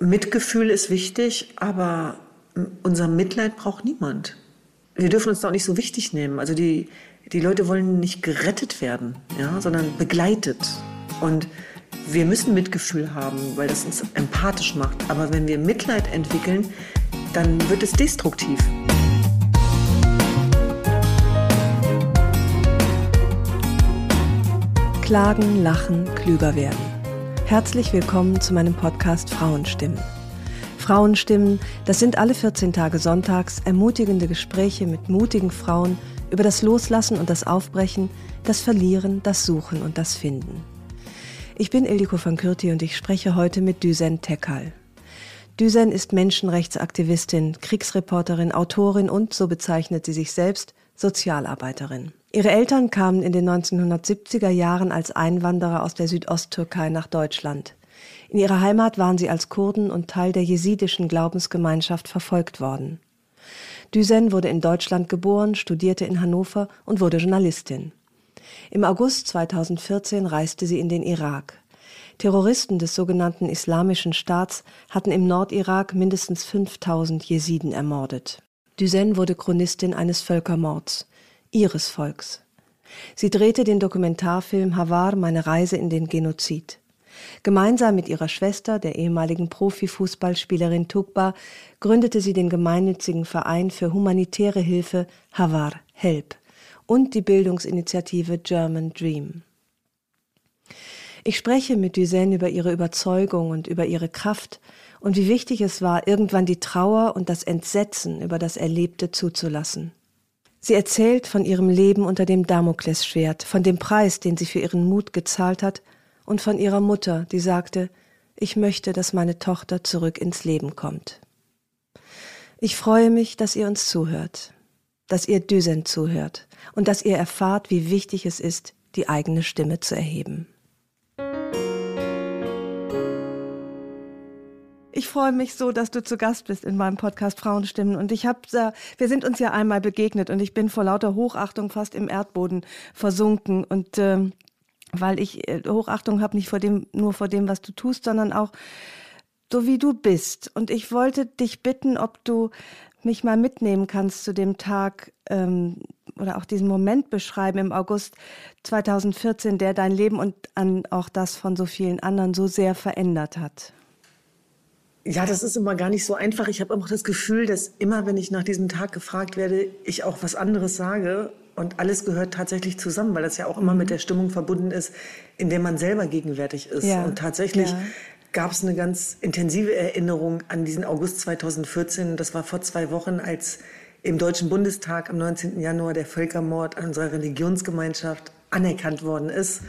Mitgefühl ist wichtig, aber unser Mitleid braucht niemand. Wir dürfen uns da auch nicht so wichtig nehmen. Also die, die Leute wollen nicht gerettet werden, ja, sondern begleitet. Und wir müssen Mitgefühl haben, weil das uns empathisch macht. Aber wenn wir Mitleid entwickeln, dann wird es destruktiv. Klagen, lachen, klüger werden. Herzlich willkommen zu meinem Podcast Frauenstimmen. Frauenstimmen, das sind alle 14 Tage sonntags ermutigende Gespräche mit mutigen Frauen über das Loslassen und das Aufbrechen, das Verlieren, das Suchen und das Finden. Ich bin Ildiko van Kürti und ich spreche heute mit Düsen Tekal. Düsen ist Menschenrechtsaktivistin, Kriegsreporterin, Autorin und, so bezeichnet sie sich selbst, Sozialarbeiterin. Ihre Eltern kamen in den 1970er Jahren als Einwanderer aus der Südosttürkei nach Deutschland. In ihrer Heimat waren sie als Kurden und Teil der jesidischen Glaubensgemeinschaft verfolgt worden. Düsen wurde in Deutschland geboren, studierte in Hannover und wurde Journalistin. Im August 2014 reiste sie in den Irak. Terroristen des sogenannten Islamischen Staats hatten im Nordirak mindestens 5000 Jesiden ermordet. Düsen wurde Chronistin eines Völkermords ihres Volks. Sie drehte den Dokumentarfilm Havar, meine Reise in den Genozid. Gemeinsam mit ihrer Schwester, der ehemaligen Profifußballspielerin Tukba, gründete sie den gemeinnützigen Verein für humanitäre Hilfe Havar Help und die Bildungsinitiative German Dream. Ich spreche mit Duzen über ihre Überzeugung und über ihre Kraft und wie wichtig es war, irgendwann die Trauer und das Entsetzen über das Erlebte zuzulassen. Sie erzählt von ihrem Leben unter dem Damoklesschwert, von dem Preis, den sie für ihren Mut gezahlt hat, und von ihrer Mutter, die sagte, ich möchte, dass meine Tochter zurück ins Leben kommt. Ich freue mich, dass ihr uns zuhört, dass ihr Düsen zuhört und dass ihr erfahrt, wie wichtig es ist, die eigene Stimme zu erheben. Ich freue mich so, dass du zu Gast bist in meinem Podcast Frauenstimmen. Und ich habe, wir sind uns ja einmal begegnet und ich bin vor lauter Hochachtung fast im Erdboden versunken. Und ähm, weil ich äh, Hochachtung habe, nicht vor dem, nur vor dem, was du tust, sondern auch so wie du bist. Und ich wollte dich bitten, ob du mich mal mitnehmen kannst zu dem Tag ähm, oder auch diesen Moment beschreiben im August 2014, der dein Leben und an auch das von so vielen anderen so sehr verändert hat. Ja, das ist immer gar nicht so einfach. Ich habe immer das Gefühl, dass immer, wenn ich nach diesem Tag gefragt werde, ich auch was anderes sage. Und alles gehört tatsächlich zusammen, weil das ja auch immer mit mhm. der Stimmung verbunden ist, in der man selber gegenwärtig ist. Ja. Und tatsächlich ja. gab es eine ganz intensive Erinnerung an diesen August 2014. Das war vor zwei Wochen, als im Deutschen Bundestag am 19. Januar der Völkermord an unserer Religionsgemeinschaft anerkannt worden ist.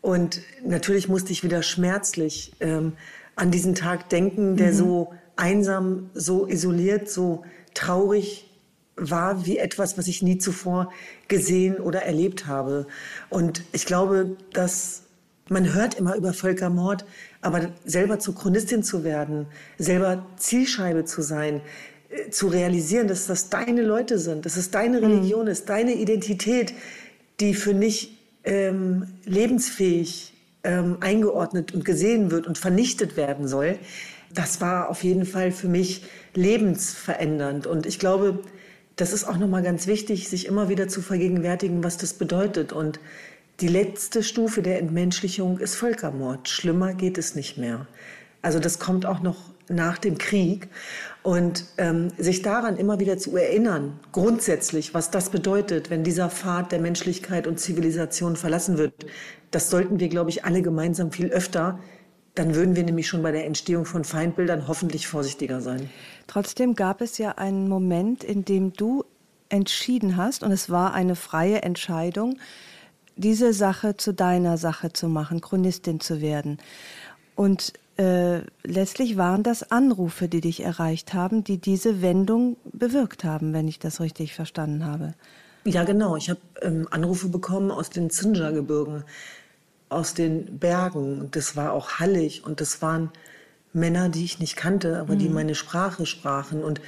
Und natürlich musste ich wieder schmerzlich ähm, an diesen Tag denken, der mhm. so einsam, so isoliert, so traurig war wie etwas, was ich nie zuvor gesehen oder erlebt habe. Und ich glaube, dass man hört immer über Völkermord, aber selber zur Chronistin zu werden, selber Zielscheibe zu sein, äh, zu realisieren, dass das deine Leute sind, dass es deine mhm. Religion ist, deine Identität, die für mich ähm, lebensfähig ähm, eingeordnet und gesehen wird und vernichtet werden soll, das war auf jeden Fall für mich lebensverändernd. Und ich glaube, das ist auch nochmal ganz wichtig, sich immer wieder zu vergegenwärtigen, was das bedeutet. Und die letzte Stufe der Entmenschlichung ist Völkermord. Schlimmer geht es nicht mehr. Also das kommt auch noch nach dem Krieg. Und ähm, sich daran immer wieder zu erinnern, grundsätzlich, was das bedeutet, wenn dieser Pfad der Menschlichkeit und Zivilisation verlassen wird, das sollten wir, glaube ich, alle gemeinsam viel öfter. Dann würden wir nämlich schon bei der Entstehung von Feindbildern hoffentlich vorsichtiger sein. Trotzdem gab es ja einen Moment, in dem du entschieden hast, und es war eine freie Entscheidung, diese Sache zu deiner Sache zu machen, Chronistin zu werden. Und äh, letztlich waren das Anrufe, die dich erreicht haben, die diese Wendung bewirkt haben, wenn ich das richtig verstanden habe. Ja, genau. Ich habe ähm, Anrufe bekommen aus den Zinja-Gebirgen, aus den Bergen. Das war auch hallig und das waren Männer, die ich nicht kannte, aber mhm. die meine Sprache sprachen. Und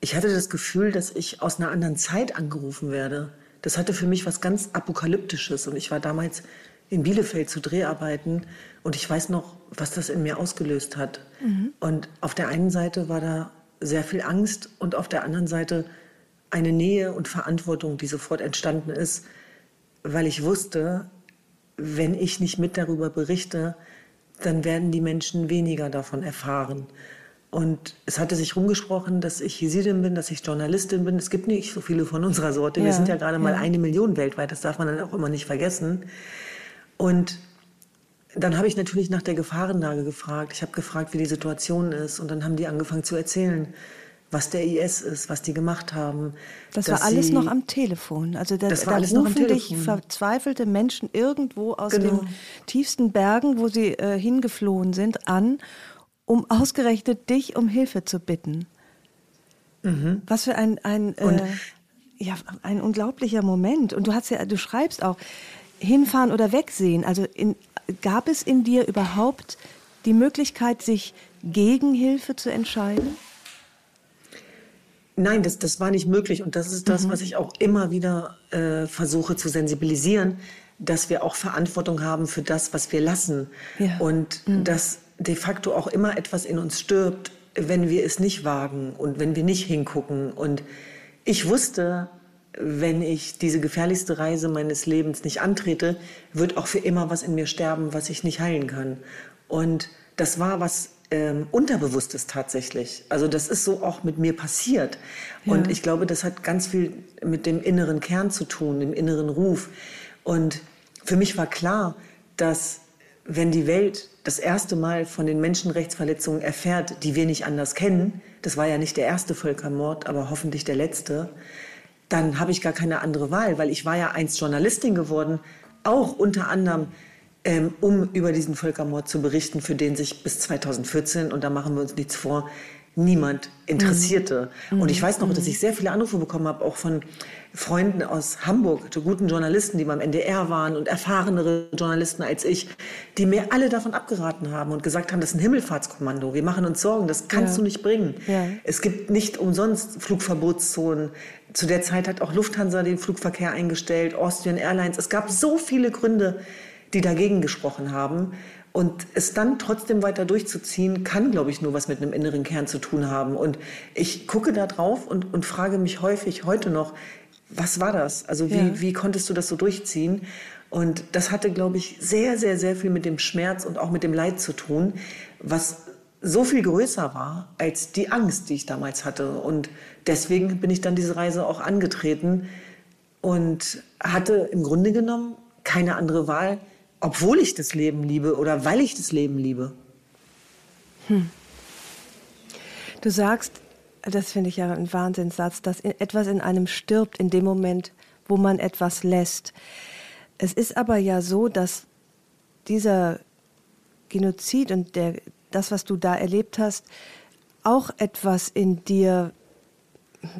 ich hatte das Gefühl, dass ich aus einer anderen Zeit angerufen werde. Das hatte für mich was ganz Apokalyptisches. Und ich war damals in Bielefeld zu Dreharbeiten und ich weiß noch, was das in mir ausgelöst hat. Mhm. Und auf der einen Seite war da sehr viel Angst und auf der anderen Seite eine Nähe und Verantwortung, die sofort entstanden ist, weil ich wusste, wenn ich nicht mit darüber berichte, dann werden die Menschen weniger davon erfahren. Und es hatte sich rumgesprochen, dass ich Jesidin bin, dass ich Journalistin bin. Es gibt nicht so viele von unserer Sorte. Ja, Wir sind ja gerade ja. mal eine Million weltweit. Das darf man dann auch immer nicht vergessen. Und dann habe ich natürlich nach der Gefahrenlage gefragt. Ich habe gefragt, wie die Situation ist. Und dann haben die angefangen zu erzählen, was der IS ist, was die gemacht haben. Das war alles sie, noch am Telefon. Also da, das war da alles rufen noch am dich verzweifelte Menschen irgendwo aus genau. den tiefsten Bergen, wo sie äh, hingeflohen sind, an, um ausgerechnet dich um Hilfe zu bitten. Mhm. Was für ein, ein, äh, ja, ein unglaublicher Moment. Und du hast ja, du schreibst auch, hinfahren oder wegsehen? Also in, gab es in dir überhaupt die Möglichkeit, sich gegen Hilfe zu entscheiden? Nein, das, das war nicht möglich. Und das ist das, mhm. was ich auch immer wieder äh, versuche zu sensibilisieren, dass wir auch Verantwortung haben für das, was wir lassen. Ja. Und mhm. dass de facto auch immer etwas in uns stirbt, wenn wir es nicht wagen und wenn wir nicht hingucken. Und ich wusste, wenn ich diese gefährlichste Reise meines Lebens nicht antrete, wird auch für immer was in mir sterben, was ich nicht heilen kann. Und das war was ähm, Unterbewusstes tatsächlich. Also das ist so auch mit mir passiert. Ja. Und ich glaube, das hat ganz viel mit dem inneren Kern zu tun, dem inneren Ruf. Und für mich war klar, dass wenn die Welt das erste Mal von den Menschenrechtsverletzungen erfährt, die wir nicht anders kennen, das war ja nicht der erste Völkermord, aber hoffentlich der letzte, dann habe ich gar keine andere Wahl, weil ich war ja einst Journalistin geworden, auch unter anderem, ähm, um über diesen Völkermord zu berichten, für den sich bis 2014, und da machen wir uns nichts vor, niemand interessierte. Mhm. Und ich weiß noch, dass ich sehr viele Anrufe bekommen habe, auch von Freunden aus Hamburg, guten Journalisten, die beim NDR waren und erfahrenere Journalisten als ich, die mir alle davon abgeraten haben und gesagt haben, das ist ein Himmelfahrtskommando. Wir machen uns Sorgen, das kannst ja. du nicht bringen. Ja. Es gibt nicht umsonst Flugverbotszonen. Zu der Zeit hat auch Lufthansa den Flugverkehr eingestellt, Austrian Airlines. Es gab so viele Gründe, die dagegen gesprochen haben. Und es dann trotzdem weiter durchzuziehen, kann, glaube ich, nur was mit einem inneren Kern zu tun haben. Und ich gucke da drauf und, und frage mich häufig heute noch, was war das? Also wie, ja. wie konntest du das so durchziehen? Und das hatte, glaube ich, sehr, sehr, sehr viel mit dem Schmerz und auch mit dem Leid zu tun, was so viel größer war als die Angst, die ich damals hatte. Und deswegen bin ich dann diese Reise auch angetreten und hatte im Grunde genommen keine andere Wahl, obwohl ich das Leben liebe oder weil ich das Leben liebe. Hm. Du sagst, das finde ich ja ein Wahnsinnssatz, dass etwas in einem stirbt in dem Moment, wo man etwas lässt. Es ist aber ja so, dass dieser Genozid und der, das, was du da erlebt hast, auch etwas in dir,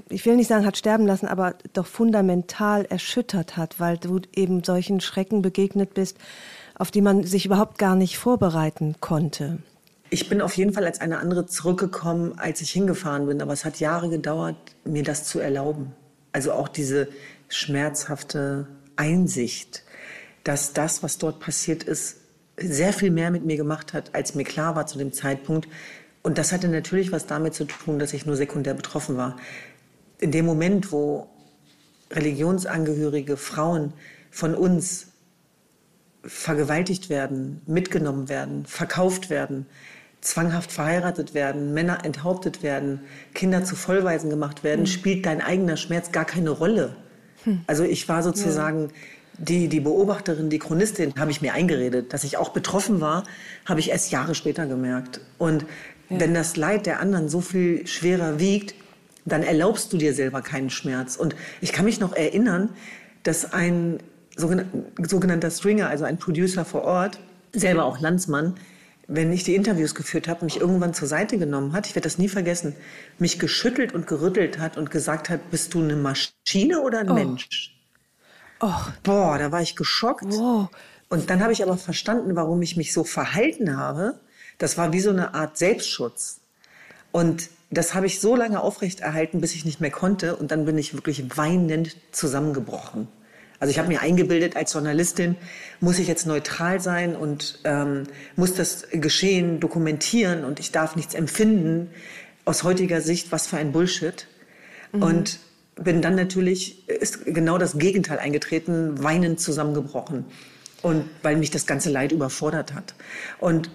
ich will nicht sagen, hat sterben lassen, aber doch fundamental erschüttert hat, weil du eben solchen Schrecken begegnet bist, auf die man sich überhaupt gar nicht vorbereiten konnte? Ich bin auf jeden Fall als eine andere zurückgekommen, als ich hingefahren bin. Aber es hat Jahre gedauert, mir das zu erlauben. Also auch diese schmerzhafte Einsicht, dass das, was dort passiert ist, sehr viel mehr mit mir gemacht hat, als mir klar war zu dem Zeitpunkt. Und das hatte natürlich was damit zu tun, dass ich nur sekundär betroffen war. In dem Moment, wo religionsangehörige Frauen von uns vergewaltigt werden, mitgenommen werden, verkauft werden, zwanghaft verheiratet werden, Männer enthauptet werden, Kinder zu Vollweisen gemacht werden, mhm. spielt dein eigener Schmerz gar keine Rolle. Hm. Also ich war sozusagen ja. die, die Beobachterin, die Chronistin, habe ich mir eingeredet. Dass ich auch betroffen war, habe ich erst Jahre später gemerkt. Und ja. wenn das Leid der anderen so viel schwerer wiegt, dann erlaubst du dir selber keinen Schmerz. Und ich kann mich noch erinnern, dass ein sogenannter Stringer, also ein Producer vor Ort, selber auch Landsmann, wenn ich die Interviews geführt habe, mich irgendwann zur Seite genommen hat, ich werde das nie vergessen, mich geschüttelt und gerüttelt hat und gesagt hat, bist du eine Maschine oder ein oh. Mensch? Oh. Boah, da war ich geschockt. Wow. Und dann habe ich aber verstanden, warum ich mich so verhalten habe. Das war wie so eine Art Selbstschutz. Und das habe ich so lange aufrechterhalten, bis ich nicht mehr konnte. Und dann bin ich wirklich weinend zusammengebrochen. Also ich habe mir eingebildet, als Journalistin muss ich jetzt neutral sein und ähm, muss das Geschehen dokumentieren und ich darf nichts empfinden. Aus heutiger Sicht, was für ein Bullshit. Mhm. Und bin dann natürlich, ist genau das Gegenteil eingetreten, weinend zusammengebrochen. Und weil mich das ganze Leid überfordert hat. Und,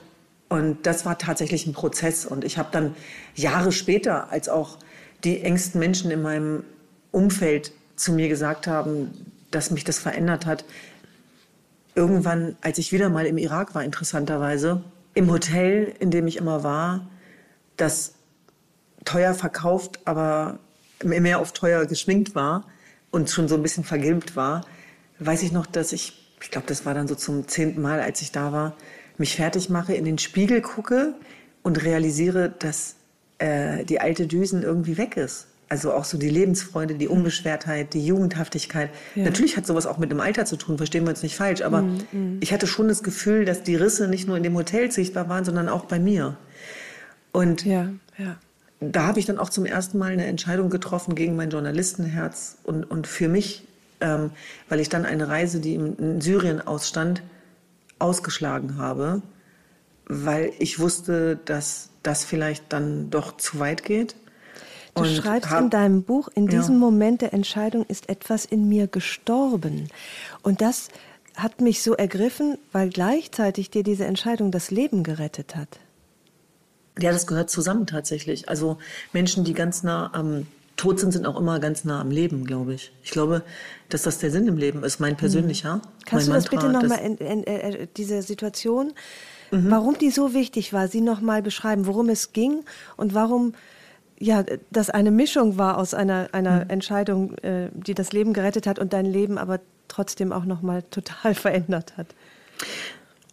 und das war tatsächlich ein Prozess. Und ich habe dann Jahre später, als auch die engsten Menschen in meinem Umfeld zu mir gesagt haben, dass mich das verändert hat. Irgendwann, als ich wieder mal im Irak war, interessanterweise, im Hotel, in dem ich immer war, das teuer verkauft, aber mehr auf teuer geschminkt war und schon so ein bisschen vergilbt war, weiß ich noch, dass ich, ich glaube, das war dann so zum zehnten Mal, als ich da war, mich fertig mache, in den Spiegel gucke und realisiere, dass äh, die alte Düsen irgendwie weg ist. Also auch so die Lebensfreude, die Unbeschwertheit, die Jugendhaftigkeit. Ja. Natürlich hat sowas auch mit dem Alter zu tun, verstehen wir uns nicht falsch. Aber mm, mm. ich hatte schon das Gefühl, dass die Risse nicht nur in dem Hotel sichtbar waren, sondern auch bei mir. Und ja, ja. da habe ich dann auch zum ersten Mal eine Entscheidung getroffen gegen mein Journalistenherz und, und für mich, ähm, weil ich dann eine Reise, die in Syrien ausstand, ausgeschlagen habe, weil ich wusste, dass das vielleicht dann doch zu weit geht Du und schreibst hab, in deinem Buch, in diesem ja. Moment der Entscheidung ist etwas in mir gestorben. Und das hat mich so ergriffen, weil gleichzeitig dir diese Entscheidung das Leben gerettet hat. Ja, das gehört zusammen tatsächlich. Also Menschen, die ganz nah am Tod sind, sind auch immer ganz nah am Leben, glaube ich. Ich glaube, dass das der Sinn im Leben ist, mein persönlicher. Mhm. Kannst mein du das Mantra, bitte nochmal, äh, äh, diese Situation, mhm. warum die so wichtig war, sie nochmal beschreiben, worum es ging und warum ja, das eine Mischung war aus einer, einer mhm. Entscheidung, äh, die das Leben gerettet hat und dein Leben aber trotzdem auch nochmal total verändert hat.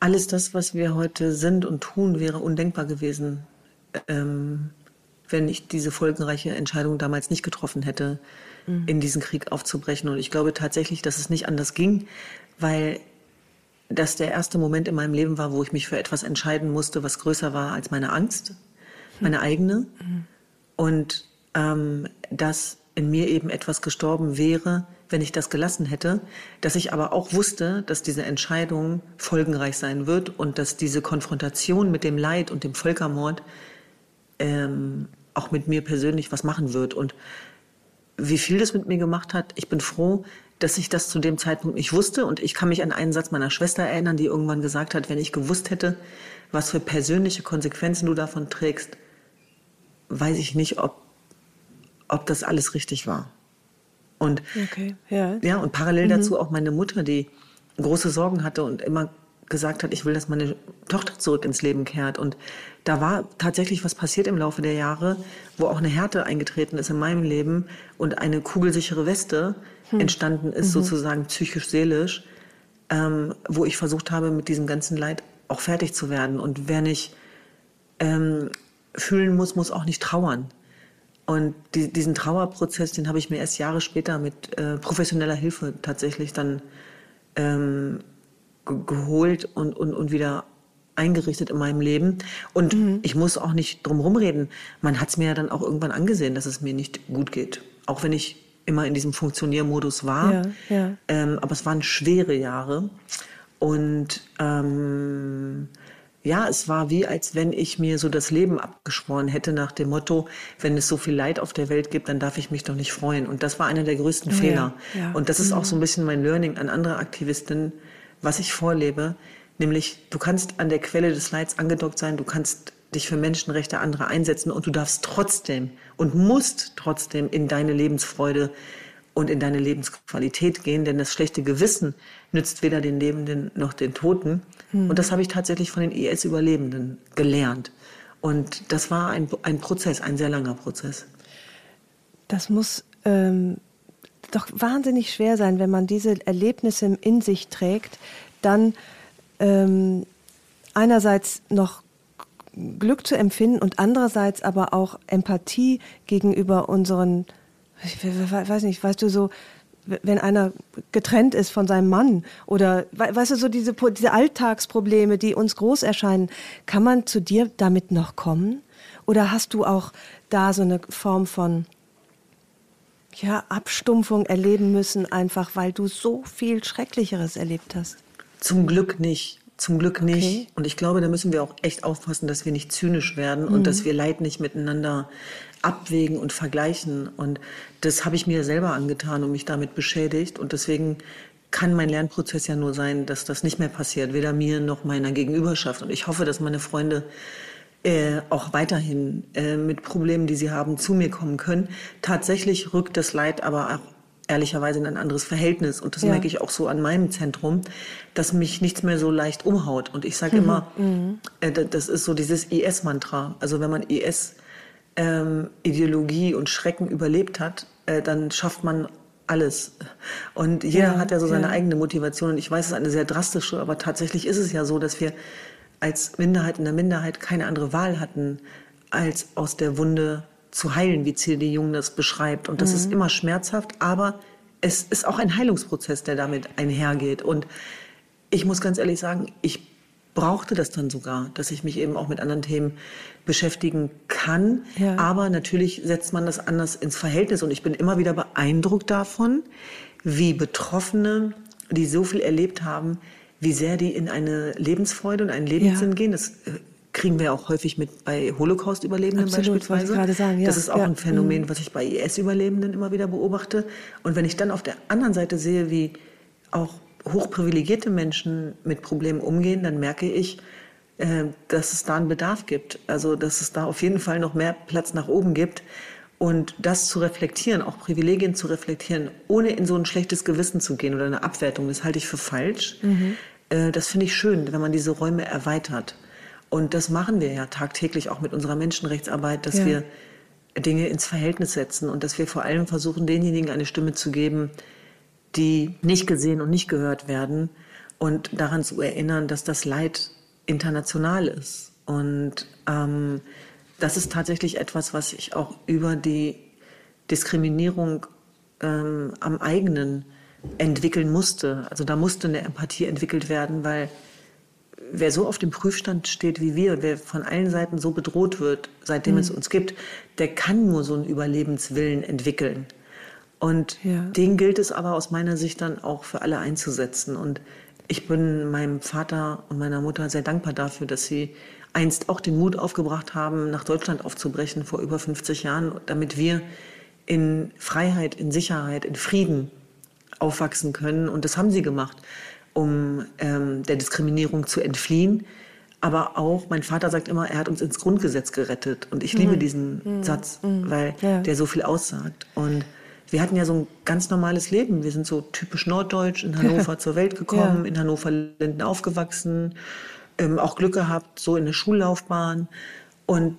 Alles das, was wir heute sind und tun, wäre undenkbar gewesen, ähm, wenn ich diese folgenreiche Entscheidung damals nicht getroffen hätte, mhm. in diesen Krieg aufzubrechen. Und ich glaube tatsächlich, dass es nicht anders ging, weil das der erste Moment in meinem Leben war, wo ich mich für etwas entscheiden musste, was größer war als meine Angst, meine eigene. Mhm und ähm, dass in mir eben etwas gestorben wäre, wenn ich das gelassen hätte, dass ich aber auch wusste, dass diese Entscheidung folgenreich sein wird und dass diese Konfrontation mit dem Leid und dem Völkermord ähm, auch mit mir persönlich was machen wird. Und wie viel das mit mir gemacht hat, ich bin froh, dass ich das zu dem Zeitpunkt nicht wusste. Und ich kann mich an einen Satz meiner Schwester erinnern, die irgendwann gesagt hat, wenn ich gewusst hätte, was für persönliche Konsequenzen du davon trägst, weiß ich nicht, ob, ob das alles richtig war. Und, okay, ja. ja. und parallel mhm. dazu auch meine Mutter, die große Sorgen hatte und immer gesagt hat, ich will, dass meine Tochter zurück ins Leben kehrt. Und da war tatsächlich was passiert im Laufe der Jahre, wo auch eine Härte eingetreten ist in meinem Leben und eine kugelsichere Weste hm. entstanden ist, mhm. sozusagen psychisch-seelisch, ähm, wo ich versucht habe, mit diesem ganzen Leid auch fertig zu werden. Und wer nicht ähm, fühlen muss, muss auch nicht trauern. Und die, diesen Trauerprozess, den habe ich mir erst Jahre später mit äh, professioneller Hilfe tatsächlich dann ähm, geholt und, und, und wieder eingerichtet in meinem Leben. Und mhm. ich muss auch nicht drum rumreden. Man hat es mir ja dann auch irgendwann angesehen, dass es mir nicht gut geht. Auch wenn ich immer in diesem Funktioniermodus war. Ja, ja. Ähm, aber es waren schwere Jahre. Und ähm, ja, es war wie, als wenn ich mir so das Leben abgeschworen hätte nach dem Motto, wenn es so viel Leid auf der Welt gibt, dann darf ich mich doch nicht freuen. Und das war einer der größten ja, Fehler. Und das ist auch so ein bisschen mein Learning an andere Aktivistinnen, was ich vorlebe. Nämlich, du kannst an der Quelle des Leids angedockt sein, du kannst dich für Menschenrechte anderer einsetzen und du darfst trotzdem und musst trotzdem in deine Lebensfreude und in deine Lebensqualität gehen, denn das schlechte Gewissen nützt weder den Lebenden noch den Toten. Mhm. Und das habe ich tatsächlich von den IS-Überlebenden gelernt. Und das war ein, ein Prozess, ein sehr langer Prozess. Das muss ähm, doch wahnsinnig schwer sein, wenn man diese Erlebnisse in sich trägt, dann ähm, einerseits noch Glück zu empfinden und andererseits aber auch Empathie gegenüber unseren, ich weiß nicht, weißt du, so, wenn einer getrennt ist von seinem Mann oder weißt du so diese diese Alltagsprobleme, die uns groß erscheinen, kann man zu dir damit noch kommen? Oder hast du auch da so eine Form von ja, Abstumpfung erleben müssen, einfach weil du so viel Schrecklicheres erlebt hast? Zum Glück nicht. Zum Glück nicht. Okay. Und ich glaube, da müssen wir auch echt aufpassen, dass wir nicht zynisch werden mhm. und dass wir Leid nicht miteinander abwägen und vergleichen. Und das habe ich mir selber angetan und mich damit beschädigt. Und deswegen kann mein Lernprozess ja nur sein, dass das nicht mehr passiert, weder mir noch meiner Gegenüberschaft. Und ich hoffe, dass meine Freunde äh, auch weiterhin äh, mit Problemen, die sie haben, zu mir kommen können. Tatsächlich rückt das Leid aber auch ehrlicherweise in ein anderes Verhältnis. Und das ja. merke ich auch so an meinem Zentrum, dass mich nichts mehr so leicht umhaut. Und ich sage mhm. immer, mhm. äh, das ist so dieses IS-Mantra. Also wenn man IS-Ideologie ähm, und Schrecken überlebt hat, äh, dann schafft man alles. Und jeder ja, hat ja so seine ja. eigene Motivation. Und ich weiß, es ist eine sehr drastische, aber tatsächlich ist es ja so, dass wir als Minderheit in der Minderheit keine andere Wahl hatten, als aus der Wunde zu heilen, wie C.D. Jung das beschreibt. Und das mhm. ist immer schmerzhaft, aber es ist auch ein Heilungsprozess, der damit einhergeht. Und ich muss ganz ehrlich sagen, ich brauchte das dann sogar, dass ich mich eben auch mit anderen Themen beschäftigen kann. Ja. Aber natürlich setzt man das anders ins Verhältnis. Und ich bin immer wieder beeindruckt davon, wie Betroffene, die so viel erlebt haben, wie sehr die in eine Lebensfreude und einen Lebenssinn ja. gehen. Das äh, kriegen wir auch häufig mit bei Holocaust-Überlebenden beispielsweise. Ich sagen, ja. Das ist auch ja. ein Phänomen, mhm. was ich bei IS-Überlebenden immer wieder beobachte. Und wenn ich dann auf der anderen Seite sehe, wie auch hochprivilegierte Menschen mit Problemen umgehen, dann merke ich, äh, dass es da einen Bedarf gibt. Also dass es da auf jeden Fall noch mehr Platz nach oben gibt. Und das zu reflektieren, auch Privilegien zu reflektieren, ohne in so ein schlechtes Gewissen zu gehen oder eine Abwertung, das halte ich für falsch. Mhm. Äh, das finde ich schön, wenn man diese Räume erweitert. Und das machen wir ja tagtäglich auch mit unserer Menschenrechtsarbeit, dass ja. wir Dinge ins Verhältnis setzen und dass wir vor allem versuchen, denjenigen eine Stimme zu geben, die nicht gesehen und nicht gehört werden und daran zu erinnern, dass das Leid international ist. Und ähm, das ist tatsächlich etwas, was ich auch über die Diskriminierung ähm, am eigenen entwickeln musste. Also da musste eine Empathie entwickelt werden, weil wer so auf dem Prüfstand steht wie wir, wer von allen Seiten so bedroht wird, seitdem mhm. es uns gibt, der kann nur so einen Überlebenswillen entwickeln. Und ja. den gilt es aber aus meiner Sicht dann auch für alle einzusetzen. Und ich bin meinem Vater und meiner Mutter sehr dankbar dafür, dass sie einst auch den Mut aufgebracht haben, nach Deutschland aufzubrechen vor über 50 Jahren, damit wir in Freiheit, in Sicherheit, in Frieden aufwachsen können. Und das haben sie gemacht um ähm, der Diskriminierung zu entfliehen. Aber auch, mein Vater sagt immer, er hat uns ins Grundgesetz gerettet. Und ich liebe mhm. diesen mhm. Satz, mhm. weil ja. der so viel aussagt. Und wir hatten ja so ein ganz normales Leben. Wir sind so typisch norddeutsch, in Hannover zur Welt gekommen, ja. in Hannover-Linden aufgewachsen, ähm, auch Glück gehabt, so in der Schullaufbahn. Und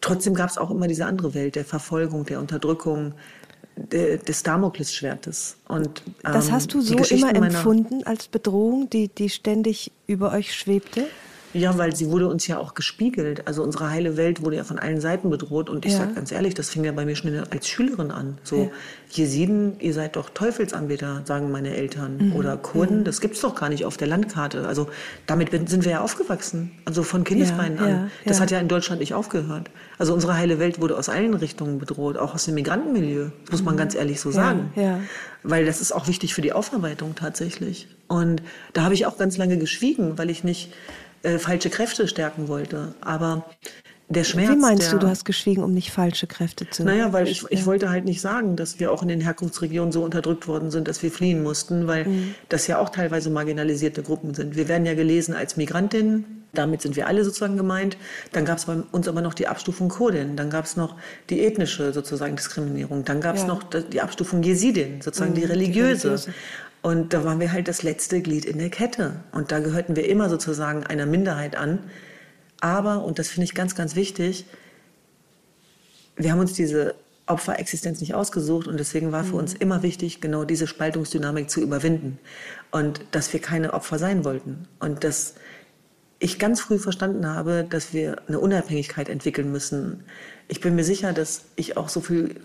trotzdem gab es auch immer diese andere Welt der Verfolgung, der Unterdrückung, des Damoklesschwertes. Und, ähm, das hast du so immer empfunden als Bedrohung, die, die ständig über euch schwebte? Ja, weil sie wurde uns ja auch gespiegelt. Also unsere heile Welt wurde ja von allen Seiten bedroht. Und ich ja. sage ganz ehrlich, das fing ja bei mir schon als Schülerin an. So, ja. Jesiden, ihr seid doch Teufelsanbeter, sagen meine Eltern. Mhm. Oder Kurden, mhm. das gibt's doch gar nicht auf der Landkarte. Also damit sind wir ja aufgewachsen. Also von Kindesbeinen ja, an. Das hat ja in Deutschland nicht aufgehört. Also unsere heile Welt wurde aus allen Richtungen bedroht, auch aus dem Migrantenmilieu. Das muss man mhm. ganz ehrlich so sagen. Weil das ist auch wichtig für die Aufarbeitung tatsächlich. Und da habe ich auch ganz lange geschwiegen, weil ich nicht äh, falsche Kräfte stärken wollte. Aber der Schmerz. Wie meinst der, du, du hast geschwiegen, um nicht falsche Kräfte zu Naja, weil ich, ich wollte halt nicht sagen, dass wir auch in den Herkunftsregionen so unterdrückt worden sind, dass wir fliehen mussten, weil mhm. das ja auch teilweise marginalisierte Gruppen sind. Wir werden ja gelesen als Migrantinnen, damit sind wir alle sozusagen gemeint. Dann gab es bei uns aber noch die Abstufung Kurdin, dann gab es noch die ethnische sozusagen Diskriminierung, dann gab es ja. noch die Abstufung Jesidin, sozusagen mhm, die, religiöse. die religiöse. Und da waren wir halt das letzte Glied in der Kette. Und da gehörten wir immer sozusagen einer Minderheit an. Aber, und das finde ich ganz, ganz wichtig, wir haben uns diese Opferexistenz nicht ausgesucht und deswegen war für mhm. uns immer wichtig, genau diese Spaltungsdynamik zu überwinden und dass wir keine Opfer sein wollten und dass ich ganz früh verstanden habe, dass wir eine Unabhängigkeit entwickeln müssen. Ich bin mir sicher, dass ich auch so viel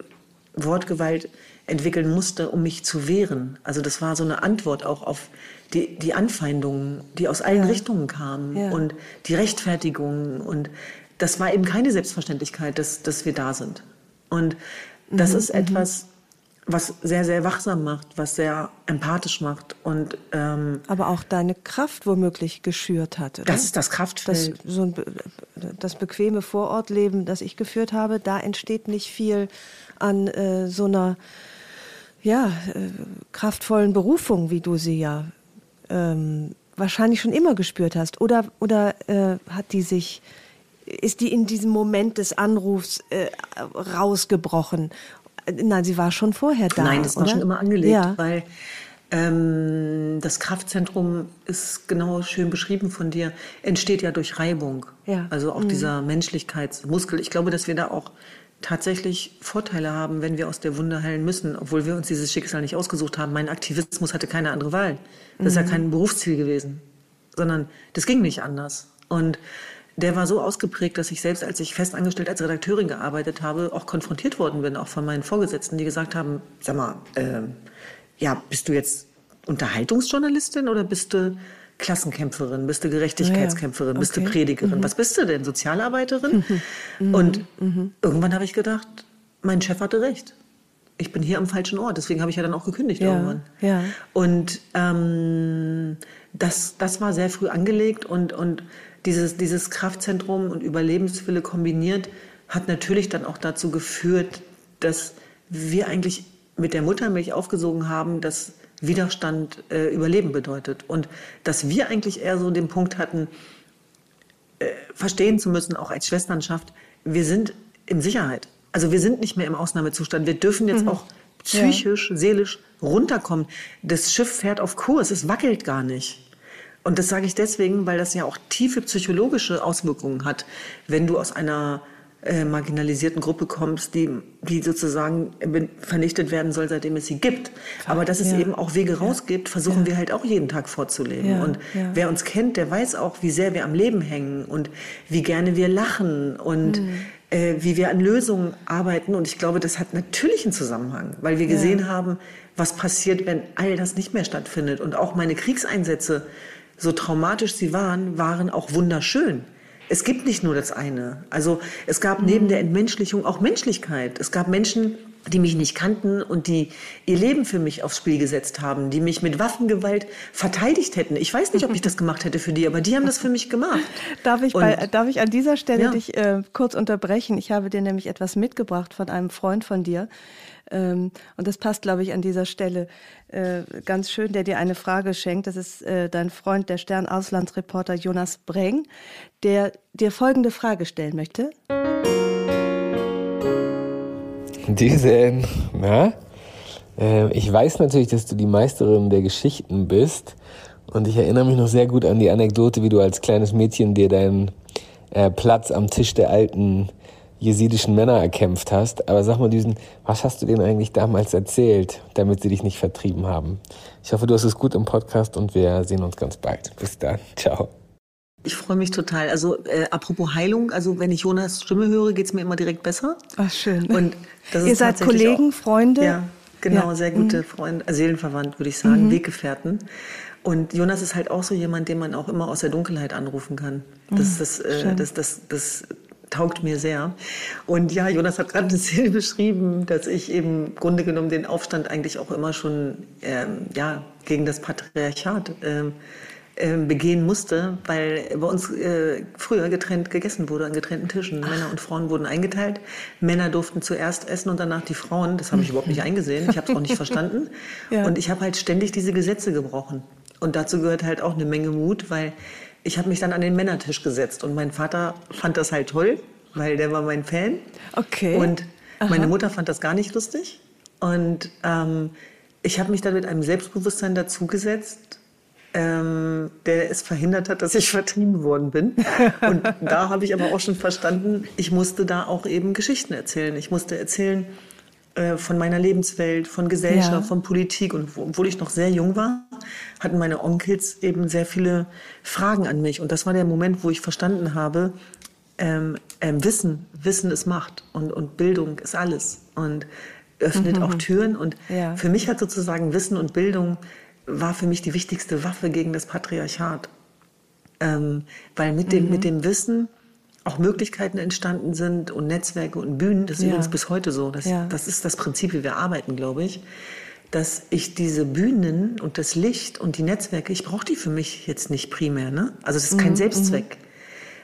Wortgewalt entwickeln musste, um mich zu wehren. Also das war so eine Antwort auch auf die, die Anfeindungen, die aus allen ja. Richtungen kamen ja. und die Rechtfertigungen. Und das war eben keine Selbstverständlichkeit, dass, dass wir da sind. Und das mhm. ist mhm. etwas, was sehr, sehr wachsam macht, was sehr empathisch macht. Und, ähm, Aber auch deine Kraft womöglich geschürt hat. Oder? Das ist das Kraftfeld. Das, so ein, das bequeme Vorortleben, das ich geführt habe, da entsteht nicht viel an äh, so einer ja, äh, kraftvollen Berufung, wie du sie ja ähm, wahrscheinlich schon immer gespürt hast. Oder, oder äh, hat die sich, ist die in diesem Moment des Anrufs äh, rausgebrochen? Nein, sie war schon vorher da. Nein, das war oder? schon immer angelegt, ja. weil ähm, das Kraftzentrum ist genau schön beschrieben von dir, entsteht ja durch Reibung. Ja. Also auch mhm. dieser Menschlichkeitsmuskel. Ich glaube, dass wir da auch tatsächlich Vorteile haben, wenn wir aus der Wunde heilen müssen, obwohl wir uns dieses Schicksal nicht ausgesucht haben. Mein Aktivismus hatte keine andere Wahl. Das mhm. ist ja mhm. kein Berufsziel gewesen, sondern das ging nicht anders. Und der war so ausgeprägt, dass ich selbst, als ich festangestellt als Redakteurin gearbeitet habe, auch konfrontiert worden bin, auch von meinen Vorgesetzten, die gesagt haben, sag mal, äh, ja, bist du jetzt Unterhaltungsjournalistin oder bist du Klassenkämpferin, bist du Gerechtigkeitskämpferin, ja, okay. bist du Predigerin, mhm. was bist du denn, Sozialarbeiterin? Mhm. Und mhm. irgendwann habe ich gedacht, mein Chef hatte recht. Ich bin hier am falschen Ort, deswegen habe ich ja dann auch gekündigt ja, irgendwann. Ja. Und ähm, das, das war sehr früh angelegt und, und dieses, dieses Kraftzentrum und Überlebenswille kombiniert hat natürlich dann auch dazu geführt, dass wir eigentlich mit der Muttermilch aufgesogen haben, dass Widerstand äh, Überleben bedeutet. Und dass wir eigentlich eher so den Punkt hatten, äh, verstehen zu müssen, auch als Schwesternschaft, wir sind in Sicherheit. Also wir sind nicht mehr im Ausnahmezustand. Wir dürfen jetzt mhm. auch psychisch, ja. seelisch runterkommen. Das Schiff fährt auf Kurs, es wackelt gar nicht. Und das sage ich deswegen, weil das ja auch tiefe psychologische Auswirkungen hat, wenn du aus einer äh, marginalisierten Gruppe kommst, die, die sozusagen vernichtet werden soll, seitdem es sie gibt. Aber dass es ja. eben auch Wege raus gibt, versuchen ja. wir halt auch jeden Tag vorzuleben. Ja. Und wer uns kennt, der weiß auch, wie sehr wir am Leben hängen und wie gerne wir lachen und mhm. äh, wie wir an Lösungen arbeiten. Und ich glaube, das hat natürlich einen Zusammenhang, weil wir gesehen haben, was passiert, wenn all das nicht mehr stattfindet. Und auch meine Kriegseinsätze, so traumatisch sie waren, waren auch wunderschön es gibt nicht nur das eine. Also es gab neben der Entmenschlichung auch Menschlichkeit. Es gab Menschen, die mich nicht kannten und die ihr Leben für mich aufs Spiel gesetzt haben, die mich mit Waffengewalt verteidigt hätten. Ich weiß nicht, ob ich das gemacht hätte für die, aber die haben das für mich gemacht. Darf ich, bei, darf ich an dieser Stelle ja. dich äh, kurz unterbrechen? Ich habe dir nämlich etwas mitgebracht von einem Freund von dir. Ähm, und das passt, glaube ich, an dieser Stelle äh, ganz schön, der dir eine Frage schenkt. Das ist äh, dein Freund, der Stern-Auslandsreporter Jonas Breng, der dir folgende Frage stellen möchte. Diesen, na? Äh, ich weiß natürlich, dass du die Meisterin der Geschichten bist. Und ich erinnere mich noch sehr gut an die Anekdote, wie du als kleines Mädchen dir deinen äh, Platz am Tisch der alten jesidischen Männer erkämpft hast. Aber sag mal, diesen, was hast du denen eigentlich damals erzählt, damit sie dich nicht vertrieben haben? Ich hoffe, du hast es gut im Podcast und wir sehen uns ganz bald. Bis dann. Ciao. Ich freue mich total. Also äh, apropos Heilung, also wenn ich Jonas Stimme höre, geht es mir immer direkt besser. Ach schön. Und das Ihr seid Kollegen, auch, Freunde? Ja, genau, ja. sehr gute mhm. Freunde, äh, Seelenverwandt würde ich sagen, mhm. Weggefährten. Und Jonas ist halt auch so jemand, den man auch immer aus der Dunkelheit anrufen kann. Das, mhm. das, äh, das, das, das, taugt mir sehr. Und ja, Jonas hat gerade eine Szene beschrieben, dass ich eben im Grunde genommen den Aufstand eigentlich auch immer schon ähm, ja, gegen das Patriarchat ähm, ähm, begehen musste, weil bei uns äh, früher getrennt gegessen wurde an getrennten Tischen. Ach. Männer und Frauen wurden eingeteilt. Männer durften zuerst essen und danach die Frauen. Das habe ich überhaupt nicht eingesehen. Ich habe es auch nicht verstanden. Ja. Und ich habe halt ständig diese Gesetze gebrochen. Und dazu gehört halt auch eine Menge Mut, weil ich habe mich dann an den Männertisch gesetzt und mein Vater fand das halt toll, weil der war mein Fan. Okay. Und Aha. meine Mutter fand das gar nicht lustig. Und ähm, ich habe mich dann mit einem Selbstbewusstsein dazugesetzt, ähm, der es verhindert hat, dass ich vertrieben worden bin. Und da habe ich aber auch schon verstanden, ich musste da auch eben Geschichten erzählen. Ich musste erzählen, äh, von meiner Lebenswelt, von Gesellschaft, Ja. von Politik. Und wo- obwohl ich noch sehr jung war, hatten meine Onkels eben sehr viele Fragen an mich. Und das war der Moment, wo ich verstanden habe, ähm, ähm, Wissen, Wissen ist Macht und, und Bildung ist alles und öffnet auch Türen. Und Ja. für mich hat sozusagen Wissen und Bildung war für mich die wichtigste Waffe gegen das Patriarchat. Ähm, weil mit dem, mit dem Wissen auch Möglichkeiten entstanden sind und Netzwerke und Bühnen. Das ist Ja. übrigens bis heute so. Das, Ja. das ist das Prinzip, wie wir arbeiten, glaube ich. Dass ich diese Bühnen und das Licht und die Netzwerke, ich brauche die für mich jetzt nicht primär. Ne? Also es ist kein Selbstzweck,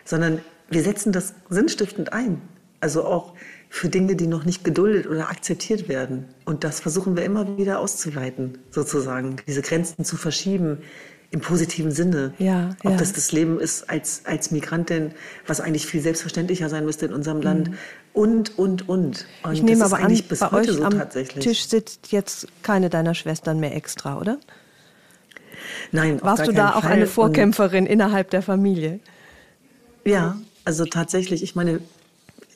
sondern wir setzen das sinnstiftend ein. Also auch für Dinge, die noch nicht geduldet oder akzeptiert werden. Und das versuchen wir immer wieder auszuleiten, sozusagen. Diese Grenzen zu verschieben im positiven Sinne. Ja, Ob ja. das das Leben ist als, als Migrantin, was eigentlich viel selbstverständlicher sein müsste in unserem Land. Und, und, und. und Mhm. Ich nehme aber an, bei heute euch so am tatsächlich. Tisch sitzt jetzt keine deiner Schwestern mehr extra, oder? Nein, auf Warst du da keinen auch Fall. eine Und- Vorkämpferin innerhalb der Familie? Ja, also tatsächlich. Ich meine,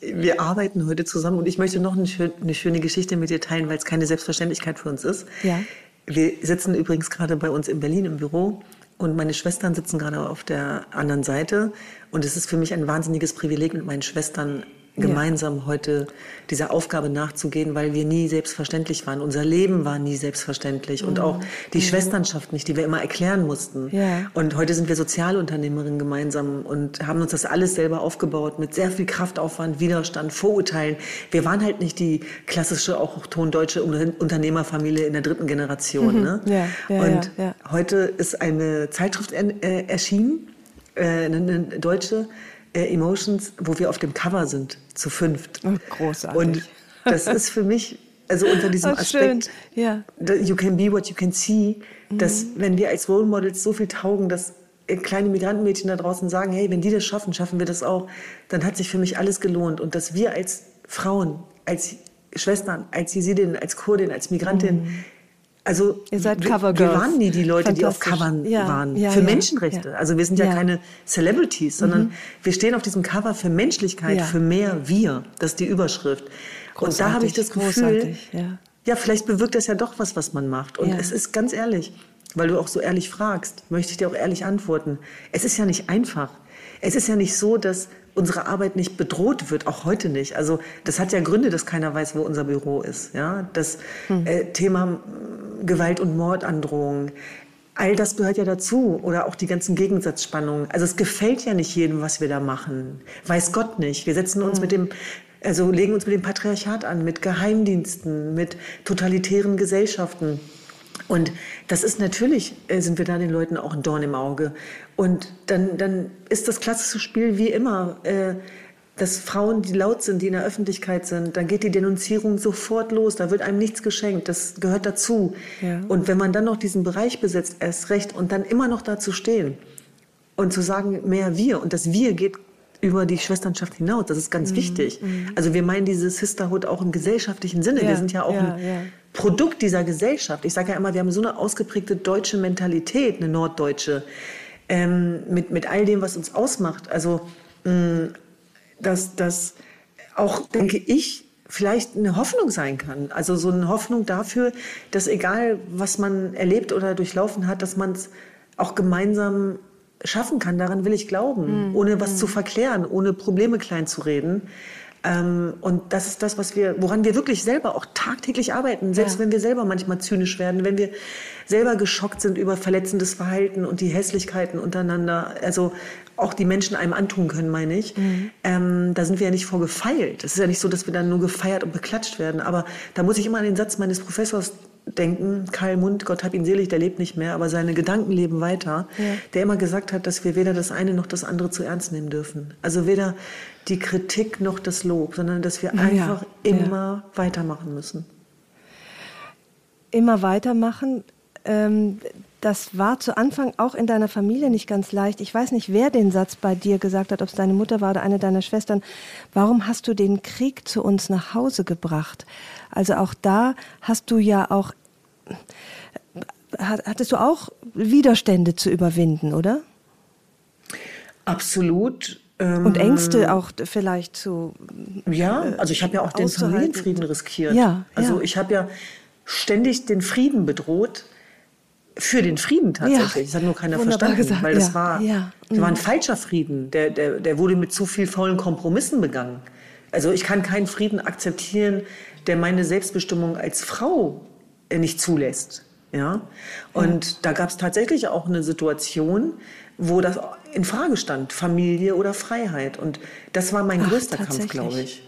wir arbeiten heute zusammen und ich möchte noch eine schöne Geschichte mit dir teilen, weil es keine Selbstverständlichkeit für uns ist. Ja. Wir sitzen übrigens gerade bei uns in Berlin im Büro und meine Schwestern sitzen gerade auf der anderen Seite. Und es ist für mich ein wahnsinniges Privileg, mit meinen Schwestern gemeinsam heute dieser Aufgabe nachzugehen, weil wir nie selbstverständlich waren. Unser Leben war nie selbstverständlich und auch die Schwesternschaft nicht, die wir immer erklären mussten. Mhm. Ja. Und heute sind wir Sozialunternehmerinnen gemeinsam und haben uns das alles selber aufgebaut mit sehr viel Kraftaufwand, Widerstand, Vorurteilen. Wir waren halt nicht die klassische, auch tondeutsche Unternehmerfamilie in der dritten Generation. Ne? Mhm. Ja, ja, und ja, ja. heute ist eine Zeitschrift äh, erschienen, äh, eine deutsche, äh, Emotions, wo wir auf dem Cover sind, zu fünft. Oh, großartig. Und das ist für mich, also unter diesem schön. Aspekt, Ja. you can be what you can see, dass wenn wir als Role Models so viel taugen, dass äh, kleine Migrantenmädchen da draußen sagen, hey, wenn die das schaffen, schaffen wir das auch, dann hat sich für mich alles gelohnt. Und dass wir als Frauen, als Schwestern, als Jesidinnen, als Kurdin, als Migrantin, also Ihr seid wir, wir Covergirls. waren nie die Leute, die auf. Covern Ja, waren. ja, für ja, Menschenrechte. Also wir sind ja. Mhm. keine Celebrities, sondern wir stehen auf diesem Cover für Menschlichkeit, für mehr wir. Das ist die Überschrift. Und da habe ich das Großartig, Gefühl, großartig, ja. ja, vielleicht bewirkt das ja doch was, was man macht. Und es ist ganz ehrlich, weil du auch so ehrlich fragst, möchte ich dir auch ehrlich antworten. Es ist ja nicht einfach. Es ist ja nicht so, dass unsere Arbeit nicht bedroht wird, auch heute nicht. Also das hat ja Gründe, dass keiner weiß, wo unser Büro ist. Ja, das Hm. äh, Thema mm, Gewalt und Mordandrohung. All das gehört ja dazu. Oder auch die ganzen Gegensatzspannungen. Also es gefällt ja nicht jedem, was wir da machen. Weiß Gott nicht. Wir setzen uns mit dem, also legen uns mit dem Patriarchat an, mit Geheimdiensten, mit totalitären Gesellschaften. Und das ist natürlich, äh, sind wir da den Leuten auch ein Dorn im Auge. Und dann, dann ist das klassische Spiel wie immer, äh, dass Frauen, die laut sind, die in der Öffentlichkeit sind, dann geht die Denunzierung sofort los, da wird einem nichts geschenkt, das gehört dazu. Ja. Und wenn man dann noch diesen Bereich besetzt, erst recht, und dann immer noch dazu stehen und zu sagen, mehr wir, und das Wir geht über die Schwesternschaft hinaus, das ist Mhm, ganz wichtig. Also wir meinen diese Sisterhood auch im gesellschaftlichen Sinne, Ja, wir sind ja auch ja, ein. Produkt dieser Gesellschaft. Ich sage ja immer, wir haben so eine ausgeprägte deutsche Mentalität, eine norddeutsche, ähm, mit, mit all dem, was uns ausmacht. Also, mh, dass das auch, denke ich, vielleicht eine Hoffnung sein kann. Also so eine Hoffnung dafür, dass egal, was man erlebt oder durchlaufen hat, dass man es auch gemeinsam schaffen kann. Daran will ich glauben, ohne was zu verklären, ohne Probleme klein zu reden. Ähm, und das ist das, was wir, woran wir wirklich selber auch tagtäglich arbeiten, selbst Ja. wenn wir selber manchmal zynisch werden, wenn wir selber geschockt sind über verletzendes Verhalten und die Hässlichkeiten untereinander, also auch die Menschen einem antun können, meine ich. Ähm, da sind wir ja nicht vor gefeilt. Es ist ja nicht so, dass wir dann nur gefeiert und beklatscht werden. Aber da muss ich immer an den Satz meines Professors denken, Karl Mund, Gott hab ihn selig, der lebt nicht mehr, aber seine Gedanken leben weiter, der immer gesagt hat, dass wir weder das eine noch das andere zu ernst nehmen dürfen. Also weder die Kritik noch das Lob, sondern dass wir einfach ja. immer weitermachen müssen. immer weitermachen. Ähm, das war zu Anfang auch in deiner Familie nicht ganz leicht. Ich weiß nicht, wer den Satz bei dir gesagt hat, ob es deine Mutter war oder eine deiner Schwestern. Warum hast du den Krieg zu uns nach Hause gebracht? Also auch da hast du ja auch, hat- hattest du auch Widerstände zu überwinden, oder? Absolut. Und Ängste auch vielleicht zu. Ja, also ich habe ja auch den. Familienfrieden riskiert. Ja, also ja. ich habe ja ständig den Frieden bedroht. Für den Frieden tatsächlich. Ja, Das hat nur keiner wunderbar verstanden. gesagt, Weil das war, ja, das war ein mhm. falscher Frieden. Der, der, der wurde mit zu viel faulen Kompromissen begangen. Also ich kann keinen Frieden akzeptieren, der meine Selbstbestimmung als Frau äh, nicht zulässt. Ja? Und da gab es tatsächlich auch eine Situation, wo das in Frage stand, Familie oder Freiheit. Und das war mein Ach, größter Kampf, glaube ich.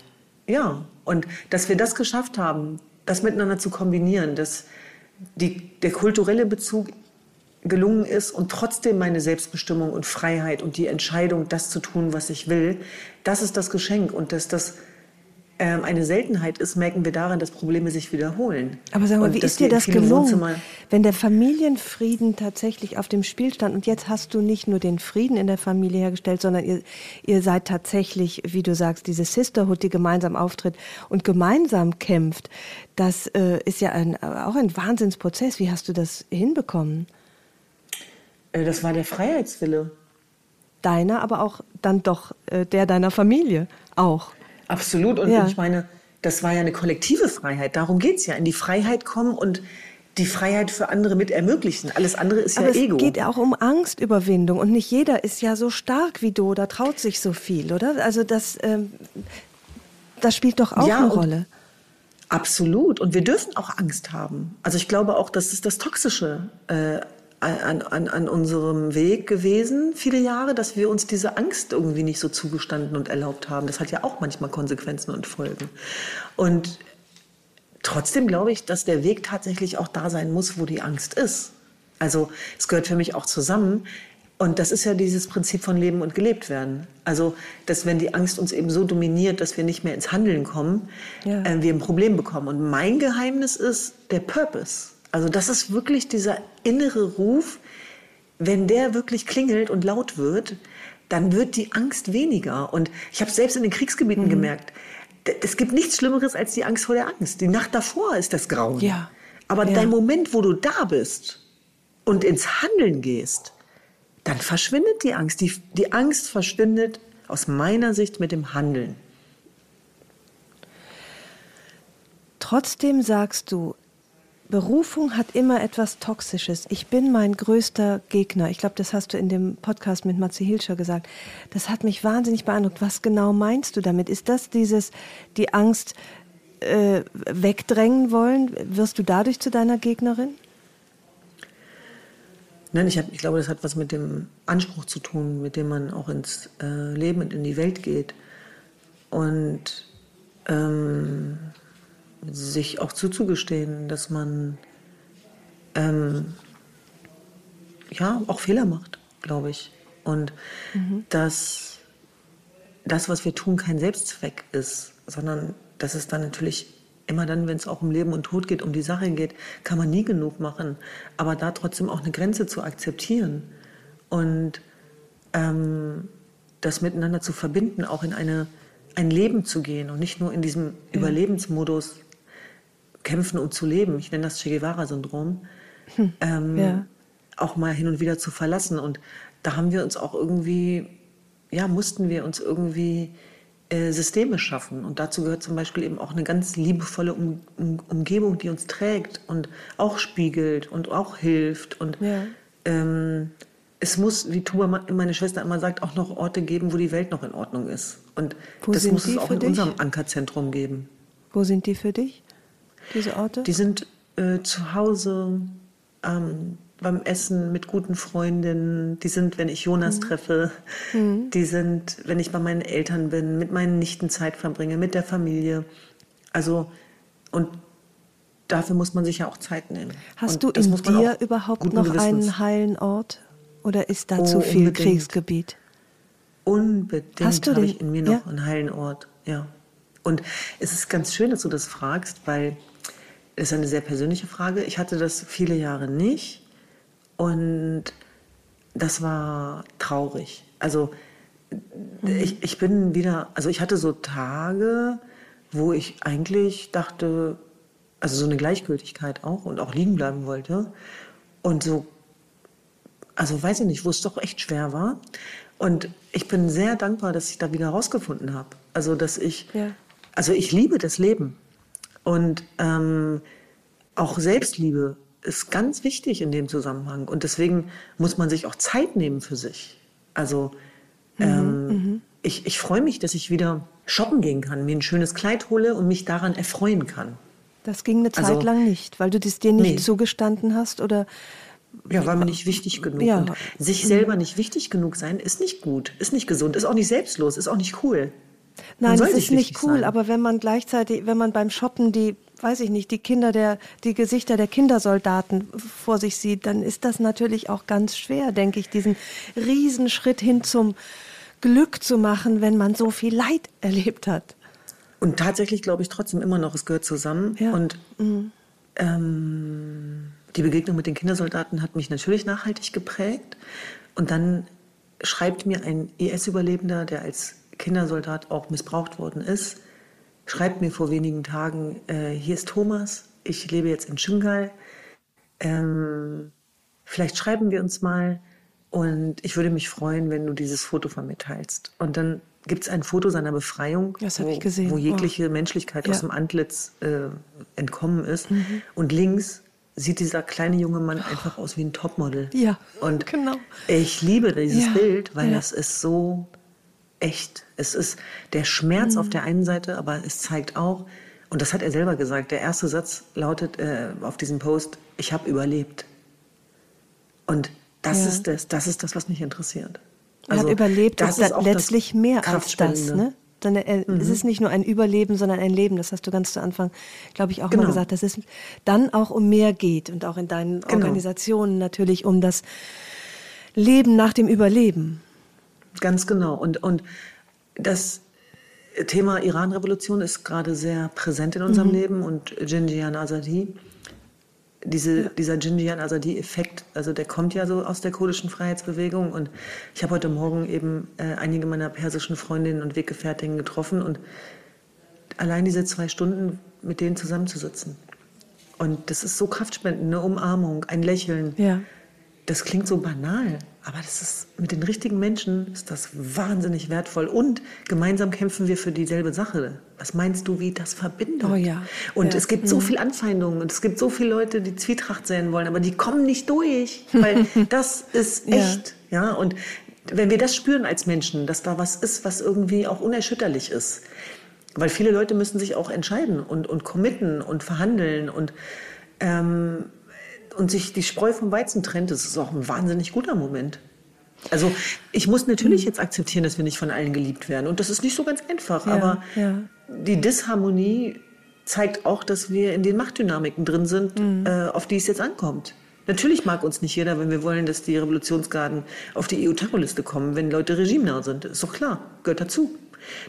Ja, und dass wir das geschafft haben, das miteinander zu kombinieren, dass die, der kulturelle Bezug gelungen ist und trotzdem meine Selbstbestimmung und Freiheit und die Entscheidung, das zu tun, was ich will, das ist das Geschenk. Und dass das ähm, eine Seltenheit ist, merken wir daran, dass Probleme sich wiederholen. Aber sag mal, Und wie ist dir das gelungen, wenn der Familienfrieden tatsächlich auf dem Spiel stand und jetzt hast du nicht nur den Frieden in der Familie hergestellt, sondern ihr, ihr seid tatsächlich, wie du sagst, diese Sisterhood, die gemeinsam auftritt und gemeinsam kämpft. Das äh, ist ja ein, auch ein Wahnsinnsprozess. Wie hast du das hinbekommen? Äh, Das war der Freiheitswille. Deiner, aber auch dann doch äh, der deiner Familie auch. Absolut. Und Ja. ich meine, das war ja eine kollektive Freiheit. Darum geht es ja. In die Freiheit kommen und die Freiheit für andere mit ermöglichen. Alles andere ist Aber ja es Ego. geht ja auch um Angstüberwindung und nicht jeder ist ja so stark wie du oder traut sich so viel, oder? Also das, ähm, das spielt doch auch Ja, eine Rolle. Absolut. Und wir dürfen auch Angst haben. Also ich glaube auch, das ist das Toxische äh, an, an, an unserem Weg gewesen, viele Jahre, dass wir uns diese Angst irgendwie nicht so zugestanden und erlaubt haben. Das hat ja auch manchmal Konsequenzen und Folgen. Und trotzdem glaube ich, dass der Weg tatsächlich auch da sein muss, wo die Angst ist. Also es gehört für mich auch zusammen. Und das ist ja dieses Prinzip von Leben und gelebt werden. Also, dass wenn die Angst uns eben so dominiert, dass wir nicht mehr ins Handeln kommen, Ja. äh, wir ein Problem bekommen. Und mein Geheimnis ist der Purpose. Also das ist wirklich dieser innere Ruf, wenn der wirklich klingelt und laut wird, dann wird die Angst weniger. Und ich habe selbst in den Mhm. Kriegsgebieten gemerkt, d- es gibt nichts Schlimmeres als die Angst vor der Angst. Die Nacht davor ist das Grauen. Ja. Aber Ja. dein Moment, wo du da bist und ins Handeln gehst, dann verschwindet die Angst. Die, die Angst verschwindet aus meiner Sicht mit dem Handeln. Trotzdem sagst du, Berufung hat immer etwas Toxisches. Ich bin mein größter Gegner. Ich glaube, das hast du in dem Podcast mit Matze Hilscher gesagt. Das hat mich wahnsinnig beeindruckt. Was genau meinst du damit? Ist das dieses, die Angst äh, wegdrängen wollen? Wirst du dadurch zu deiner Gegnerin? Nein, ich, hab, ich glaube, das hat was mit dem Anspruch zu tun, mit dem man auch ins äh, Leben und in die Welt geht. Und ähm, sich auch zuzugestehen, dass man ähm, ja auch Fehler macht, glaube ich. Und dass das, was wir tun, kein Selbstzweck ist, sondern dass es dann natürlich immer dann, wenn es auch um Leben und Tod geht, um die Sache geht, kann man nie genug machen. Aber da trotzdem auch eine Grenze zu akzeptieren und ähm, das miteinander zu verbinden, auch in eine, ein Leben zu gehen und nicht nur in diesem Überlebensmodus kämpfen und zu leben. Ich nenne das Che Guevara-Syndrom. Ähm, ja. Auch mal hin und wieder zu verlassen. Und da haben wir uns auch irgendwie, ja, mussten wir uns irgendwie äh, Systeme schaffen. Und dazu gehört zum Beispiel eben auch eine ganz liebevolle um, um, Umgebung, die uns trägt und auch spiegelt und auch hilft. Und Ja. ähm, es muss, wie Tuba, meine Schwester immer sagt, auch noch Orte geben, wo die Welt noch in Ordnung ist. Und Wo das muss es auch in dich? unserem Ankerzentrum geben. Wo sind die für dich, diese Orte? Die sind äh, zu Hause ähm, beim Essen mit guten Freundinnen. Die sind, wenn ich Jonas Mhm. treffe. Die sind, wenn ich bei meinen Eltern bin, mit meinen Nichten Zeit verbringe, mit der Familie. Also, und dafür muss man sich ja auch Zeit nehmen. Hast und du in dir überhaupt noch Gewissens- einen heilen Ort? Oder ist da Oh, zu viel unbedingt. Kriegsgebiet? Unbedingt Hast du habe den? ich in mir noch Ja? einen heilen Ort. Ja. Und es ist ganz schön, dass du das fragst, weil ist eine sehr persönliche Frage. Ich hatte das viele Jahre nicht und das war traurig. Also ich, ich bin wieder, also ich hatte so Tage, wo ich eigentlich dachte, also so eine Gleichgültigkeit auch und auch liegen bleiben wollte und so also weiß ich nicht, wo es doch echt schwer war. Und ich bin sehr dankbar, dass ich da wieder rausgefunden habe. Also, dass ich, Ja. also ich liebe das Leben. Und ähm, auch Selbstliebe ist ganz wichtig in dem Zusammenhang. Und deswegen muss man sich auch Zeit nehmen für sich. Also ähm, ich, ich freue mich, dass ich wieder shoppen gehen kann, mir ein schönes Kleid hole und mich daran erfreuen kann. Das ging eine Zeit Also- lang nicht, weil du das dir nicht Nee. zugestanden hast oder Ja, war mir nicht wichtig genug. Ja. Und sich selber nicht wichtig genug sein, ist nicht gut, ist nicht gesund, ist auch nicht selbstlos, ist auch nicht cool. Nein, das ist nicht cool, sein. aber wenn man gleichzeitig, wenn man beim Shoppen die, weiß ich nicht, die Kinder der, die Gesichter der Kindersoldaten vor sich sieht, dann ist das natürlich auch ganz schwer, denke ich, diesen Riesenschritt hin zum Glück zu machen, wenn man so viel Leid erlebt hat. Und tatsächlich glaube ich trotzdem immer noch, es gehört zusammen. Ja. Und ähm, die Begegnung mit den Kindersoldaten hat mich natürlich nachhaltig geprägt. Und dann schreibt mir ein IS-Überlebender, der als Kindersoldat auch missbraucht worden ist, schreibt mir vor wenigen Tagen, äh, hier ist Thomas, ich lebe jetzt in Schöngal. Ähm, vielleicht schreiben wir uns mal und ich würde mich freuen, wenn du dieses Foto von mir teilst. Und dann gibt es ein Foto seiner Befreiung, wo, wo Oh. jegliche Menschlichkeit Ja. aus dem Antlitz äh, entkommen ist. Und links sieht dieser kleine junge Mann einfach aus wie ein Topmodel. Ja, Und genau. ich liebe dieses Ja, Bild, weil ja. das ist so echt. Es ist der Schmerz Mhm. auf der einen Seite, aber es zeigt auch, und das hat er selber gesagt, der erste Satz lautet äh, auf diesem Post, ich habe überlebt. Und das, Ja. ist das, das ist das, was mich interessiert. Er hat überlebt, Also das ist letztlich mehr als das. Ne? Dann, äh, Es ist nicht nur ein Überleben, sondern ein Leben. Das hast du ganz zu Anfang, glaube ich, auch mal Genau. gesagt, dass es dann auch um mehr geht und auch in deinen Genau. Organisationen natürlich um das Leben nach dem Überleben. Ganz genau. Und, und das Thema Iran-Revolution ist gerade sehr präsent in unserem Leben und Jinjian Azadi. Diese, Dieser Jinjian Azadi-Effekt, also der kommt ja so aus der kurdischen Freiheitsbewegung. Und ich habe heute Morgen eben äh, einige meiner persischen Freundinnen und Weggefährtinnen getroffen und allein diese zwei Stunden mit denen zusammenzusitzen. Und das ist so kraftspendend, eine Umarmung, ein Lächeln. Ja. Das klingt so banal, aber das ist mit den richtigen Menschen ist das wahnsinnig wertvoll. Und gemeinsam kämpfen wir für dieselbe Sache. Was meinst du, wie das verbindet? Oh ja. Und Ja. Mhm. es gibt so viel Anfeindungen und es gibt so viele Leute, die Zwietracht sehen wollen, aber die kommen nicht durch, weil das ist Ja. echt. Ja. Und wenn wir das spüren als Menschen, dass da was ist, was irgendwie auch unerschütterlich ist, weil viele Leute müssen sich auch entscheiden und, und committen und verhandeln und ähm, und sich die Spreu vom Weizen trennt, das ist auch ein wahnsinnig guter Moment. Also ich muss Mhm. natürlich jetzt akzeptieren, dass wir nicht von allen geliebt werden. Und das ist nicht so ganz einfach. Ja, aber ja. die Disharmonie zeigt auch, dass wir in den Machtdynamiken drin sind, Mhm. äh, auf die es jetzt ankommt. Natürlich mag uns nicht jeder, wenn wir wollen, dass die Revolutionsgarden auf die EU-Terrorliste kommen, wenn Leute regimenah sind. Ist doch klar, gehört dazu.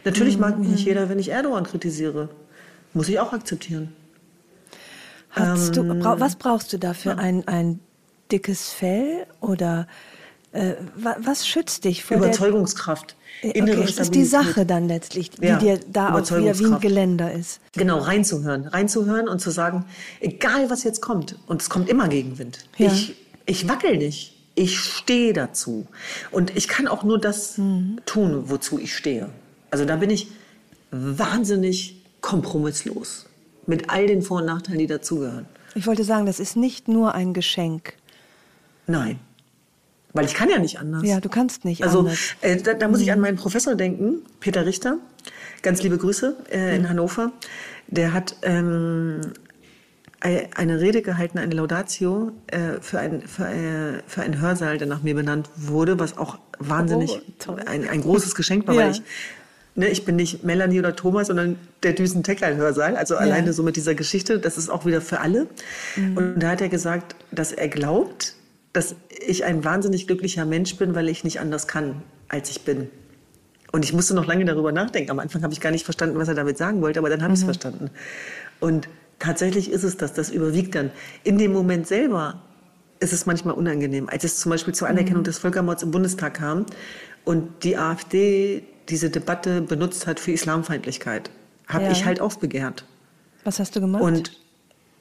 Natürlich mag mich Mhm. nicht jeder, wenn ich Erdogan kritisiere. Muss ich auch akzeptieren. Hast Ähm, du, brau, was brauchst du dafür? Ein, ein dickes Fell oder äh, wa, was schützt dich vor Überzeugungskraft, der... innere Okay, ist die. Sache dann letztlich, die Ja, dir da auch wieder wie ein. Geländer ist. Genau, reinzuhören. Reinzuhören und zu sagen, egal was jetzt kommt, und es kommt immer Gegenwind. Ja. Ich, ich wackel nicht. Ich stehe dazu. Und ich kann auch nur das Mhm. tun, wozu ich stehe. Also da bin ich wahnsinnig kompromisslos. Mit all den Vor- und Nachteilen, die dazugehören. Ich wollte sagen, das ist nicht nur ein Geschenk. Nein. Weil ich kann ja nicht anders. Ja, du kannst nicht Also anders. Mhm. äh, da, da muss ich an meinen Professor denken, Peter Richter. Ganz liebe Grüße äh, Mhm. in Hannover. Der hat ähm, ei- eine Rede gehalten, eine Laudatio äh, für, ein, für, äh, für einen Hörsaal, der nach mir benannt wurde, was auch wahnsinnig Oh, ein, ein großes Geschenk war, Ja. weil ich Ne, ich bin nicht Melanie oder Thomas, sondern der Düsen-Tecklein-Hörsaal. Also alleine so mit dieser Geschichte, das ist auch wieder für alle. Mhm. Und da hat er gesagt, dass er glaubt, dass ich ein wahnsinnig glücklicher Mensch bin, weil ich nicht anders kann, als ich bin. Und ich musste noch lange darüber nachdenken. Am Anfang habe ich gar nicht verstanden, was er damit sagen wollte, aber dann habe ich es verstanden. Und tatsächlich ist es das, das überwiegt dann. In dem Moment selber ist es manchmal unangenehm. Als es zum Beispiel zur Anerkennung des Völkermords im Bundestag kam und die AfD diese Debatte benutzt hat für Islamfeindlichkeit, habe Ja. ich halt aufbegehrt. Was hast du gemacht? Und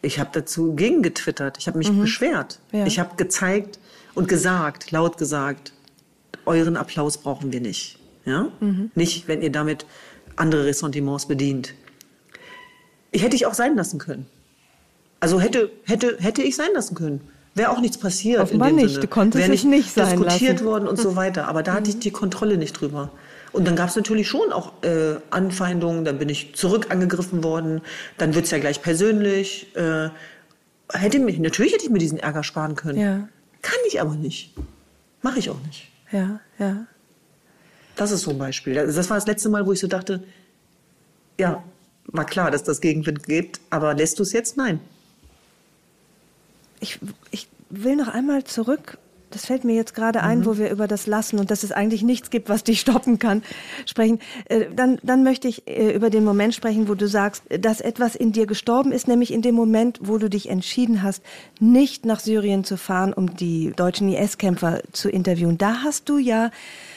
ich habe dazu gegengetwittert. Ich habe mich beschwert. Ja. Ich habe gezeigt und gesagt, laut gesagt, euren Applaus brauchen wir nicht. Ja? Nicht, wenn ihr damit andere Ressentiments bedient. Ich hätte ich auch sein lassen können. Also hätte, hätte, hätte ich sein lassen können. Wäre auch nichts passiert. Offenbar in dem nicht. Sinne. Du konntest Wäre es nicht sein diskutiert lassen. worden und so weiter. Aber da hatte ich die Kontrolle nicht drüber. Und dann gab es natürlich schon auch äh, Anfeindungen. Dann bin ich zurück angegriffen worden. Dann wird es ja gleich persönlich. Äh, hätte mich, natürlich hätte ich mir diesen Ärger sparen können. Ja. Kann ich aber nicht. Mache ich auch nicht. Ja, ja. Das ist so ein Beispiel. Das das war das letzte Mal, wo ich so dachte, ja, war klar, dass das Gegenwind gibt, aber lässt du es jetzt? Nein. Ich, ich will noch einmal zurück. Das fällt mir jetzt gerade ein, wo wir über das Lassen und dass es eigentlich nichts gibt, was dich stoppen kann, sprechen. Äh, dann, dann möchte ich äh, über den Moment sprechen, wo du sagst, dass etwas in dir gestorben ist, nämlich in dem Moment, wo du dich entschieden hast, nicht nach Syrien zu fahren, um die deutschen IS-Kämpfer zu interviewen. Da hast du ja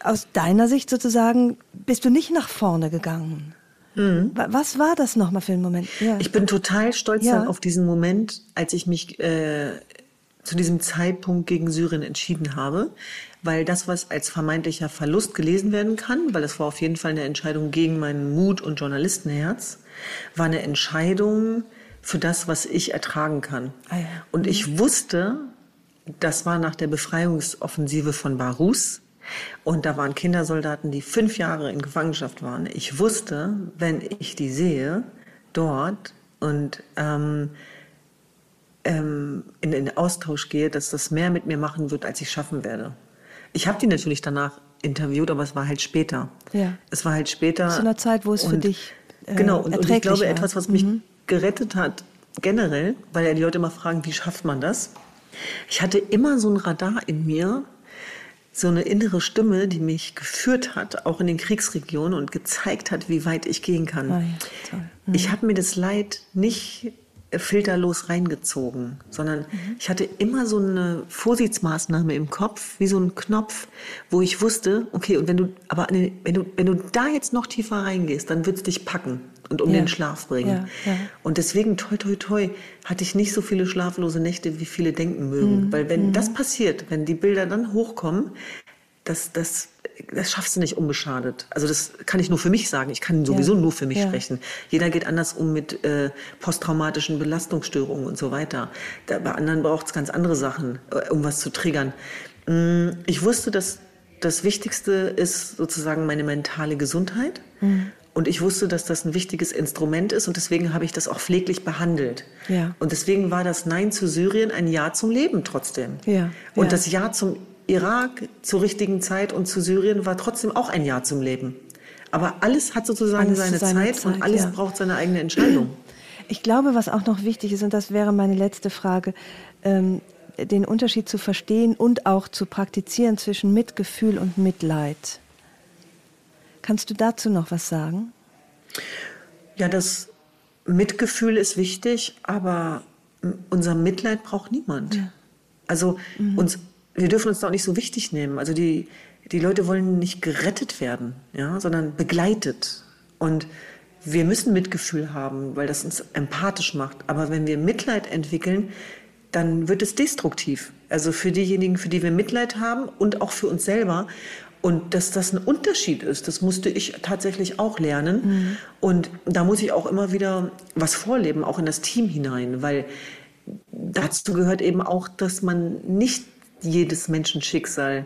aus deiner Sicht sozusagen, bist du nicht nach vorne gegangen. Wa- Was war das nochmal für ein Moment? Ja. Ich bin total stolz Ja. auf diesen Moment, als ich mich äh, zu diesem Zeitpunkt gegen Syrien entschieden habe, weil das, was als vermeintlicher Verlust gelesen werden kann, weil das war auf jeden Fall eine Entscheidung gegen meinen Mut und Journalistenherz, war eine Entscheidung für das, was ich ertragen kann. Ah ja. Und ich wusste, das war nach der Befreiungsoffensive von Barus. Und da waren Kindersoldaten, die fünf Jahre in Gefangenschaft waren. Ich wusste, wenn ich die sehe, dort und ähm, ähm, in den Austausch gehe, dass das mehr mit mir machen wird, als ich schaffen werde. Ich habe die natürlich danach interviewt, aber es war halt später. Ja. Es war halt später. Zu einer Zeit, wo es für und- dich, äh, genau, und, und ich glaube, war. etwas, was mich gerettet hat, generell, weil ja die Leute immer fragen, wie schafft man das? Ich hatte immer so ein Radar in mir, so eine innere Stimme, die mich geführt hat, auch in den Kriegsregionen und gezeigt hat, wie weit ich gehen kann. Ah ja, toll. Ich habe mir das Leid nicht filterlos reingezogen, sondern ich hatte immer so eine Vorsichtsmaßnahme im Kopf, wie so ein Knopf, wo ich wusste, okay, und wenn du, aber wenn du, wenn du da jetzt noch tiefer reingehst, dann wird es dich packen und um Ja. den Schlaf bringen. Ja, ja. Und deswegen, toi, toi, toi, hatte ich nicht so viele schlaflose Nächte, wie viele denken mögen. Weil wenn das passiert, wenn die Bilder dann hochkommen, das, das, das schaffst du nicht unbeschadet. Also das kann ich nur für mich sagen. Ich kann sowieso Ja. nur für mich Ja. sprechen. Jeder geht anders um mit äh, posttraumatischen Belastungsstörungen und so weiter. Da, bei anderen braucht es ganz andere Sachen, äh, um was zu triggern. Mm, Ich wusste, dass das Wichtigste ist sozusagen meine mentale Gesundheit. Mhm. Und ich wusste, dass das ein wichtiges Instrument ist und deswegen habe ich das auch pfleglich behandelt. Ja. Und deswegen war das Nein zu Syrien ein Ja zum Leben trotzdem. Ja, Und ja. das Ja zum Irak zur richtigen Zeit und zu Syrien war trotzdem auch ein Ja zum Leben. Aber alles hat sozusagen Alles seine seiner Zeit, Zeit, und alles ja. braucht seine eigene Entscheidung. Ich glaube, was auch noch wichtig ist, und das wäre meine letzte Frage, ähm, den Unterschied zu verstehen und auch zu praktizieren zwischen Mitgefühl und Mitleid. Kannst du dazu noch was sagen? Ja, das Mitgefühl ist wichtig, aber unser Mitleid braucht niemand. Also uns, wir dürfen uns da auch nicht so wichtig nehmen. Also die, die Leute wollen nicht gerettet werden, ja, sondern begleitet. Und wir müssen Mitgefühl haben, weil das uns empathisch macht. Aber wenn wir Mitleid entwickeln, dann wird es destruktiv. Also für diejenigen, für die wir Mitleid haben und auch für uns selber. Und dass das ein Unterschied ist, das musste ich tatsächlich auch lernen. Und da muss ich auch immer wieder was vorleben, auch in das Team hinein, weil dazu gehört eben auch, dass man nicht jedes Menschenschicksal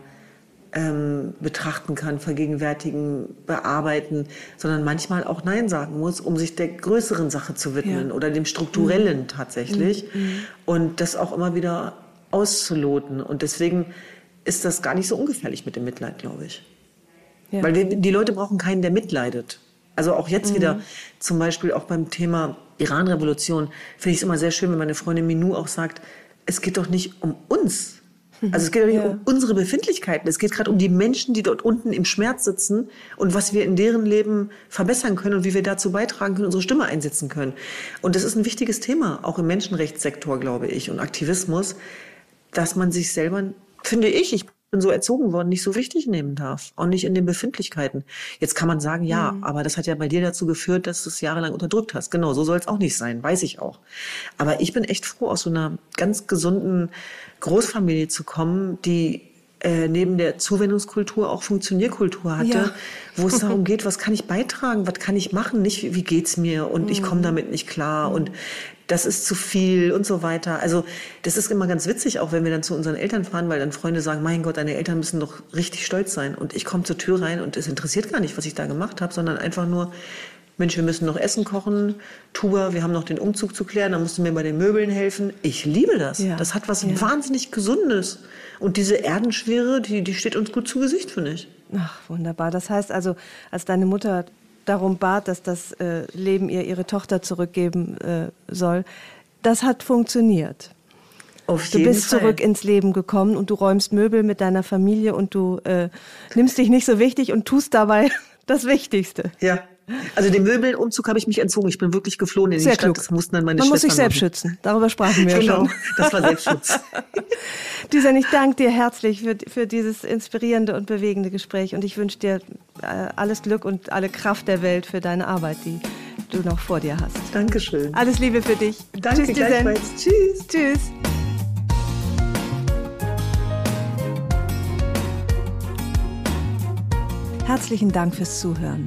ähm, betrachten kann, vergegenwärtigen, bearbeiten, sondern manchmal auch Nein sagen muss, um sich der größeren Sache zu widmen Ja. oder dem Strukturellen tatsächlich und das auch immer wieder auszuloten. Und deswegen ist das gar nicht so ungefährlich mit dem Mitleid, glaube ich. Ja. Weil wir, die Leute brauchen keinen, der mitleidet. Also auch jetzt wieder zum Beispiel auch beim Thema Iran-Revolution finde ich es immer sehr schön, wenn meine Freundin Minou auch sagt, es geht doch nicht um uns. Also es geht Ja. um unsere Befindlichkeiten. Es geht gerade um die Menschen, die dort unten im Schmerz sitzen und was wir in deren Leben verbessern können und wie wir dazu beitragen können, unsere Stimme einsetzen können. Und das ist ein wichtiges Thema, auch im Menschenrechtssektor, glaube ich, und Aktivismus, dass man sich selber, finde ich, ich bin so erzogen worden, nicht so wichtig nehmen darf. Auch nicht in den Befindlichkeiten. Jetzt kann man sagen, ja, aber das hat ja bei dir dazu geführt, dass du es jahrelang unterdrückt hast. Genau, so soll es auch nicht sein, weiß ich auch. Aber ich bin echt froh, aus so einer ganz gesunden Großfamilie zu kommen, die äh, neben der Zuwendungskultur auch Funktionierkultur hatte, Ja. wo es darum geht, was kann ich beitragen, was kann ich machen, nicht wie, geht's mir und ich komme damit nicht klar und das ist zu viel und so weiter. Also das ist immer ganz witzig, auch wenn wir dann zu unseren Eltern fahren, weil dann Freunde sagen, mein Gott, deine Eltern müssen doch richtig stolz sein. Und ich komme zur Tür rein und es interessiert gar nicht, was ich da gemacht habe, sondern einfach nur, Mensch, wir müssen noch Essen kochen, Tuba, wir haben noch den Umzug zu klären, dann musst du mir bei den Möbeln helfen. Ich liebe das. Ja. Das hat was Ja. wahnsinnig Gesundes. Und diese Erdenschwere, die, die steht uns gut zu Gesicht, finde ich. Ach, wunderbar. Das heißt also, als deine Mutter darum bat, dass das äh, Leben ihr ihre Tochter zurückgeben äh, soll, das hat funktioniert. Auf Du bist Fall. zurück ins Leben gekommen und du räumst Möbel mit deiner Familie und du äh, nimmst dich nicht so wichtig und tust dabei das Wichtigste. Ja. Also den Möbelumzug habe ich mich entzogen. Ich bin wirklich geflohen in die Sehr Stadt. klug. Das mussten dann meine Man muss sich selbst machen. schützen. Darüber sprachen wir Genau, schon. das war Selbstschutz. Düsen, ich danke dir herzlich für, für dieses inspirierende und bewegende Gespräch und ich wünsche dir äh, alles Glück und alle Kraft der Welt für deine Arbeit, die du noch vor dir hast. Dankeschön. Alles Liebe für dich. Danke Tschüss, gleichfalls. Tschüss. Tschüss. Herzlichen Dank fürs Zuhören.